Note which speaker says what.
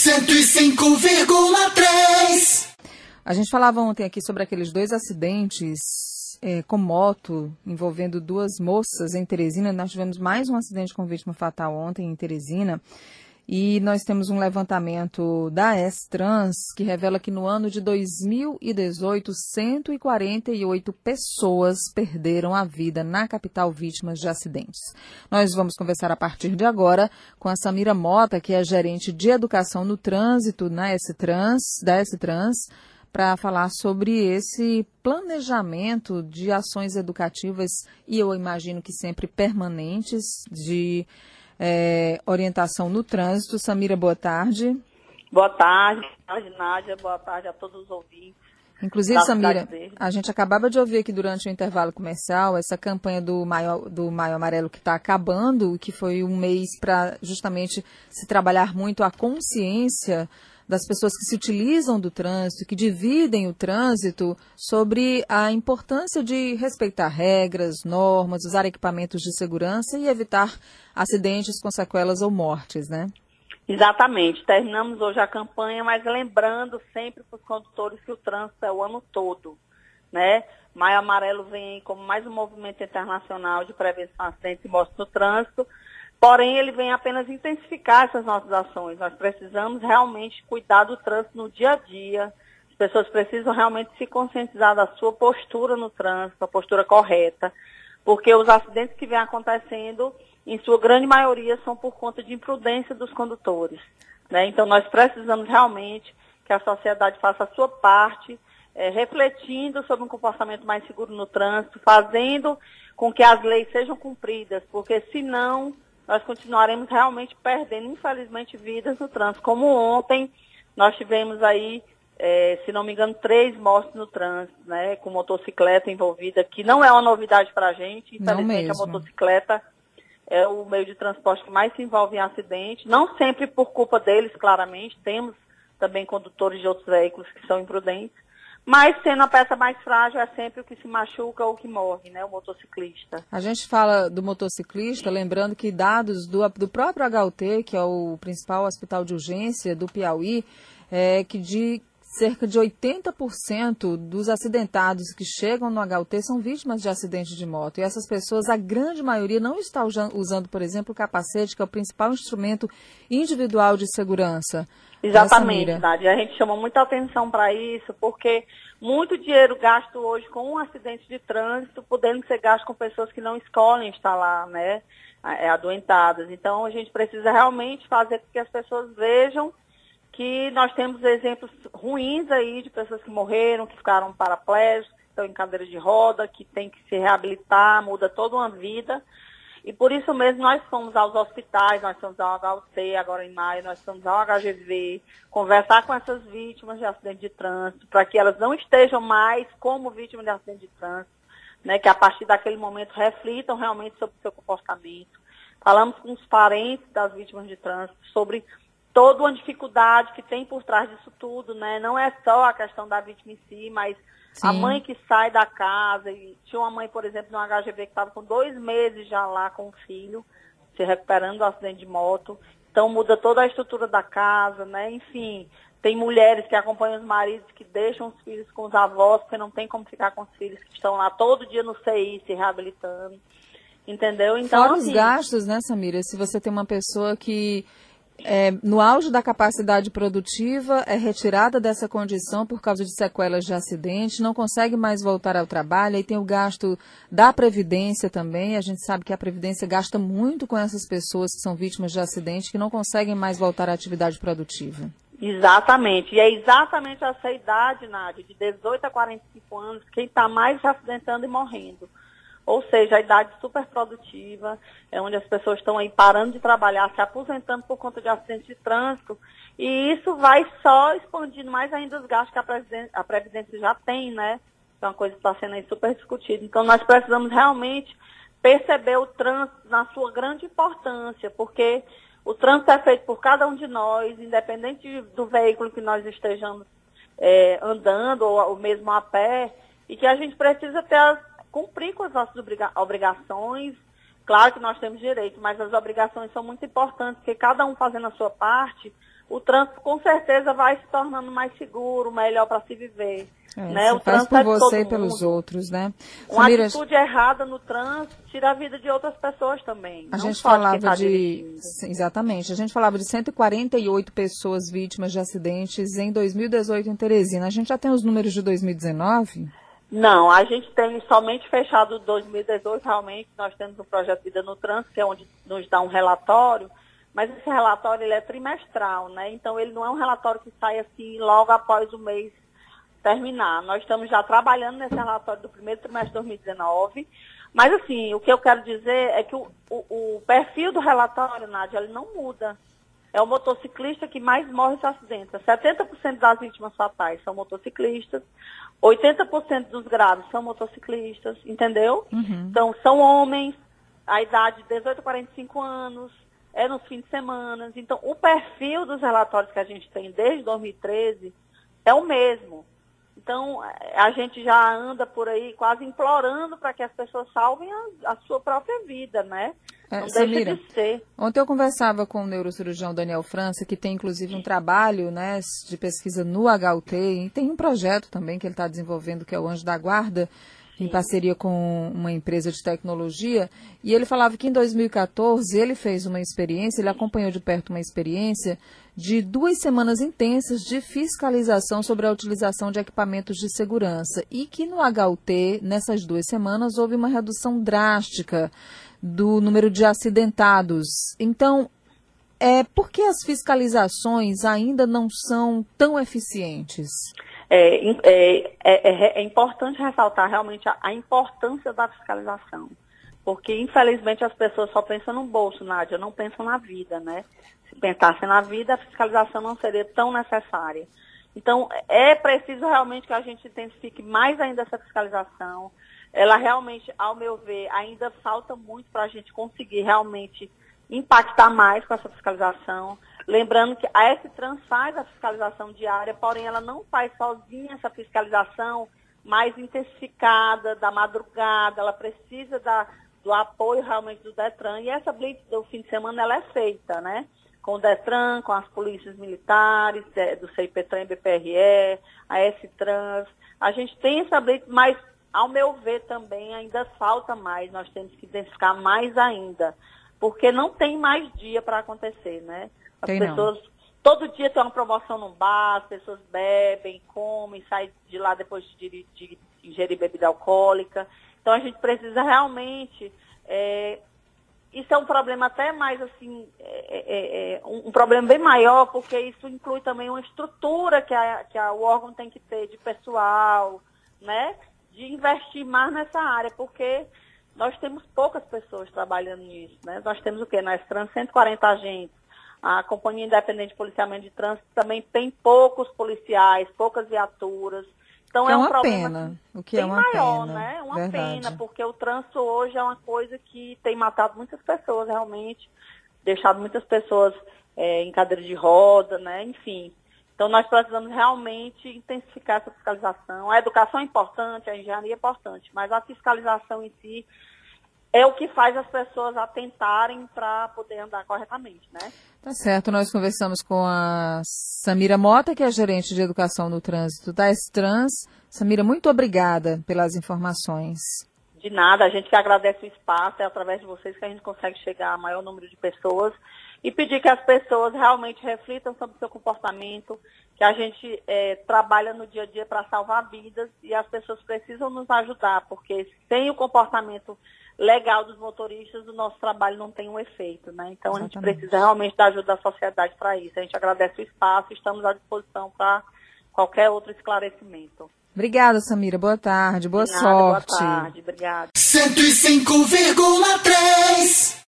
Speaker 1: 105,3.
Speaker 2: A gente falava ontem aqui sobre aqueles dois acidentes é, com moto envolvendo duas moças em Teresina. Nós tivemos mais um acidente com vítima fatal ontem em Teresina. E nós temos um levantamento da S-Trans que revela que no ano de 2018, 148 pessoas perderam a vida na capital vítimas de acidentes. Nós vamos conversar a partir de agora com a Samira Mota, que é gerente de educação no trânsito na S-Trans, da S-Trans, para falar sobre esse planejamento de ações educativas e eu imagino que sempre permanentes de é, orientação no trânsito. Samira, boa tarde.
Speaker 3: Boa tarde, boa tarde, Nádia, boa tarde a todos os ouvintes.
Speaker 2: Inclusive, Samira, a gente acabava de ouvir aqui durante o intervalo comercial essa campanha do Maio, do Maio Amarelo que está acabando, que foi um mês para justamente se trabalhar muito a consciência das pessoas que se utilizam do trânsito, que dividem o trânsito, sobre a importância de respeitar regras, normas, usar equipamentos de segurança e evitar acidentes com sequelas ou mortes, né?
Speaker 3: Exatamente. Terminamos hoje a campanha, mas lembrando sempre para os condutores que o trânsito é o ano todo, né? Maio Amarelo vem como mais um movimento internacional de prevenção a acidentes e mortes no trânsito, Porém, ele vem apenas intensificar essas nossas ações. Nós precisamos realmente cuidar do trânsito no dia a dia. As pessoas precisam realmente se conscientizar da sua postura no trânsito, a postura correta, porque os acidentes que vêm acontecendo, em sua grande maioria, são por conta de imprudência dos condutores. Né? Então, nós precisamos realmente que a sociedade faça a sua parte, é, refletindo sobre um comportamento mais seguro no trânsito, fazendo com que as leis sejam cumpridas, porque senão nós continuaremos realmente perdendo, infelizmente, vidas no trânsito. Como ontem, nós tivemos aí, é, se não me engano, três mortes no trânsito, né, com motocicleta envolvida, que não é uma novidade para a gente. Infelizmente, a motocicleta é o meio de transporte que mais se envolve em acidente, não sempre por culpa deles, claramente, temos também condutores de outros veículos que são imprudentes, mas sendo a peça mais frágil é sempre o que se machuca ou que morre, né? O motociclista.
Speaker 2: A gente fala do motociclista, lembrando que dados do, do próprio HUT, que é o principal hospital de urgência do Piauí, é que de cerca de 80% dos acidentados que chegam no HUT são vítimas de acidente de moto. E essas pessoas, a grande maioria, não está usando, por exemplo, o capacete, que é o principal instrumento individual de segurança.
Speaker 3: Exatamente, Nádia. A gente chamou muita atenção para isso, porque muito dinheiro gasto hoje com um acidente de trânsito, podendo ser gasto com pessoas que não escolhem estar lá, né? É, adoentadas. Então, a gente precisa realmente fazer com que as pessoas vejam que nós temos exemplos ruins aí de pessoas que morreram, que ficaram paraplégicos, que estão em cadeira de roda, que tem que se reabilitar, muda toda uma vida. E por isso mesmo nós fomos aos hospitais, nós fomos ao HUC agora em maio, nós fomos ao HGV, conversar com essas vítimas de acidente de trânsito, para que elas não estejam mais como vítimas de acidente de trânsito, né, que a partir daquele momento reflitam realmente sobre o seu comportamento. Falamos com os parentes das vítimas de trânsito sobre toda uma dificuldade que tem por trás disso tudo, né? Não é só a questão da vítima em si, mas Sim. a mãe que sai da casa. E tinha uma mãe, por exemplo, no HGV que estava com dois meses já lá com o filho, se recuperando do acidente de moto. Então muda toda a estrutura da casa, né? Enfim, tem mulheres que acompanham os maridos que deixam os filhos com os avós, porque não tem como ficar com os filhos que estão lá todo dia no CI se reabilitando. Entendeu?
Speaker 2: Então, Fora assim, os gastos, né, Samira? Se você tem uma pessoa que é, no auge da capacidade produtiva, é retirada dessa condição por causa de sequelas de acidente, não consegue mais voltar ao trabalho, aí tem o gasto da Previdência também. A gente sabe que a Previdência gasta muito com essas pessoas que são vítimas de acidente, que não conseguem mais voltar à atividade produtiva.
Speaker 3: Exatamente. E é exatamente essa idade, Nádia, de 18 a 45 anos, quem está mais se acidentando e morrendo. Ou seja, a idade super produtiva, é onde as pessoas estão aí parando de trabalhar, se aposentando por conta de acidentes de trânsito. E isso vai só expandindo mais ainda os gastos que a Previdência, a Previdência já tem, né? É uma coisa que está sendo aí super discutida. Então, nós precisamos realmente perceber o trânsito na sua grande importância, porque o trânsito é feito por cada um de nós, independente do veículo que nós estejamos é, andando ou, ou mesmo a pé, e que a gente precisa ter as cumprir com as nossas obrigações. Claro que nós temos direito, mas as obrigações são muito importantes, porque cada um fazendo a sua parte, o trânsito com certeza vai se tornando mais seguro, melhor para se viver.
Speaker 2: É,
Speaker 3: né?
Speaker 2: O faz por é você e pelos outros, né?
Speaker 3: Uma Samira, atitude errada no trânsito tira a vida de outras pessoas também.
Speaker 2: A gente falava de, tá de exatamente, a gente falava de 148 pessoas vítimas de acidentes em 2018 em Teresina. A gente já tem os números de 2019?
Speaker 3: Não, a gente tem somente fechado 2018, realmente nós temos um projeto Vida no Trânsito, que é onde nos dá um relatório mas esse relatório ele é trimestral, né? Então ele não é um relatório que sai assim logo após o mês terminar. Nós estamos já trabalhando nesse relatório do primeiro trimestre de 2019. Mas assim, o que eu quero dizer é que o, o, o perfil do relatório, Nádia, ele não muda. É o motociclista que mais morre em acidentes. 70% das vítimas fatais são motociclistas, 80% dos graves são motociclistas, entendeu? Uhum. Então, são homens, a idade de 18 a 45 anos, é nos fins de semana. Então, o perfil dos relatórios que a gente tem desde 2013 é o mesmo. Então, a gente já anda por aí quase implorando para que as pessoas salvem a, a sua própria vida, né? É, Samira.
Speaker 2: Ontem eu conversava com o neurocirurgião Daniel França, que tem inclusive um trabalho né, de pesquisa no HUT, e tem um projeto também que ele está desenvolvendo, que é o Anjo da Guarda, em parceria com uma empresa de tecnologia, e ele falava que em 2014 ele fez uma experiência, ele acompanhou de perto uma experiência de duas semanas intensas de fiscalização sobre a utilização de equipamentos de segurança e que no HUT, nessas duas semanas, houve uma redução drástica do número de acidentados. Então, é, por que as fiscalizações ainda não são tão eficientes?
Speaker 3: É, é, é, é importante ressaltar realmente a, a, importância da fiscalização. Porque, infelizmente, as pessoas só pensam no bolso, Nádia, não pensam na vida, né? Se pensassem na vida, a fiscalização não seria tão necessária. Então, é preciso realmente que a gente intensifique mais ainda essa fiscalização. Ela realmente, ao meu ver, ainda falta muito para a gente conseguir realmente impactar mais com essa fiscalização. Lembrando que a S-Trans faz a fiscalização diária, porém ela não faz sozinha essa fiscalização mais intensificada, da madrugada, ela precisa da, do apoio realmente do DETRAN. E essa blitz do fim de semana ela é feita, né? Com o DETRAN, com as polícias militares, é, do CIPTRAN e BPRE, a S-Trans. A gente tem essa blitz, mas ao meu ver também ainda falta mais, nós temos que intensificar mais ainda, porque não tem mais dia para acontecer, né? As
Speaker 2: Tem
Speaker 3: pessoas.
Speaker 2: Não.
Speaker 3: Todo dia tem uma promoção no bar, as pessoas bebem, comem, saem de lá depois de, de ingerir bebida alcoólica. Então a gente precisa realmente. É, isso é um problema até mais assim, é, é, é, um, um, problema bem maior, porque isso inclui também uma estrutura que, a, que a, o órgão tem que ter de pessoal, né? De investir mais nessa área, porque nós temos poucas pessoas trabalhando nisso, né? Nós temos o quê? Nós temos 140 agentes. A Companhia Independente de Policiamento de Trânsito também tem poucos policiais, poucas viaturas. Então
Speaker 2: que
Speaker 3: é,
Speaker 2: um problema pena. O que é uma
Speaker 3: maior,
Speaker 2: pena.
Speaker 3: né? Uma
Speaker 2: Verdade.
Speaker 3: pena, porque o trânsito hoje é uma coisa que tem matado muitas pessoas realmente, deixado muitas pessoas é, em cadeira de roda, né? Enfim. Então nós precisamos realmente intensificar essa fiscalização. A educação é importante, a engenharia é importante, mas a fiscalização em si é o que faz as pessoas atentarem para poder andar corretamente, né?
Speaker 2: Tá certo, nós conversamos com a Samira Mota, que é gerente de educação no trânsito da Estrans. Samira, muito obrigada pelas informações.
Speaker 3: De nada, a gente que agradece o espaço, é através de vocês que a gente consegue chegar a maior número de pessoas e pedir que as pessoas realmente reflitam sobre o seu comportamento, que a gente é, trabalha no dia a dia para salvar vidas e as pessoas precisam nos ajudar, porque sem o comportamento legal dos motoristas, o nosso trabalho não tem um efeito, né? Então Exatamente. a gente precisa realmente da ajuda da sociedade para isso. A gente agradece o espaço e estamos à disposição para qualquer outro esclarecimento.
Speaker 2: Obrigada, Samira. Boa tarde, boa
Speaker 3: nada,
Speaker 2: sorte.
Speaker 3: Boa tarde, obrigada.
Speaker 1: 105,3